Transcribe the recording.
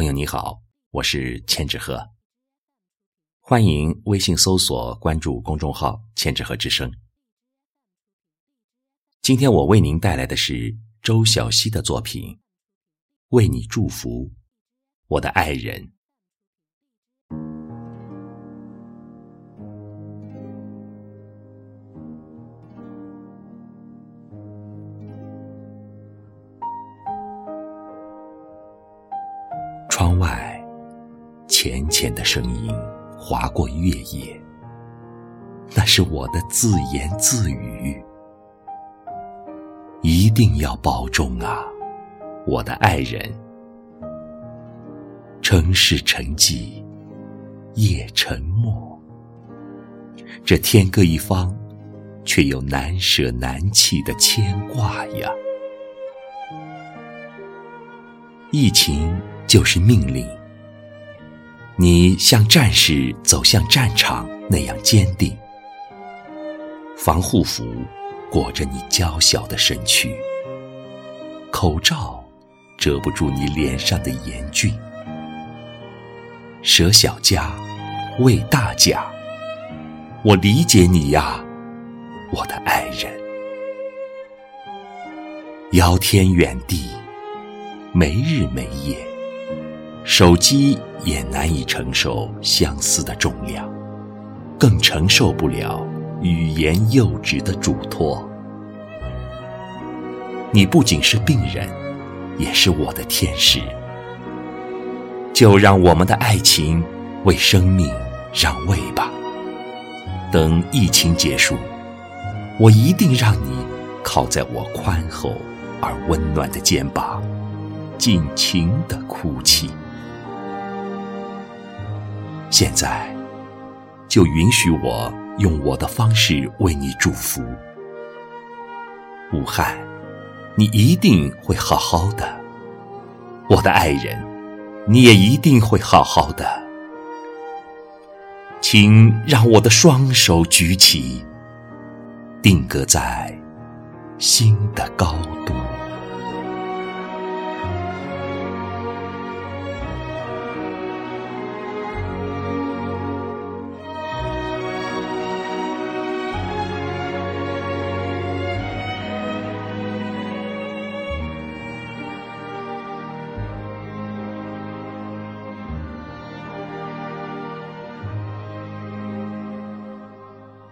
朋友你好，我是千纸鹤，欢迎微信搜索关注公众号“千纸鹤之声”。今天我为您带来的是周小溪的作品《为你祝福，我的爱人》。窗外，浅浅的声音划过月夜，那是我的自言自语。一定要保重啊，我的爱人。城市沉寂，夜沉默，这天各一方，却又难舍难弃的牵挂呀。疫情。就是命令，你像战士走向战场那样坚定。防护服裹着你娇小的身躯，口罩遮不住你脸上的严峻。舍小家为大家，我理解你呀，我的爱人。遥天远地，没日没夜。手机也难以承受相思的重量，更承受不了语言幼稚的嘱托。你不仅是病人，也是我的天使。就让我们的爱情为生命让位吧。等疫情结束，我一定让你靠在我宽厚而温暖的肩膀，尽情的哭泣。现在，就允许我用我的方式为你祝福。武汉，你一定会好好的，我的爱人，你也一定会好好的。请让我的双手举起，定格在心的高度。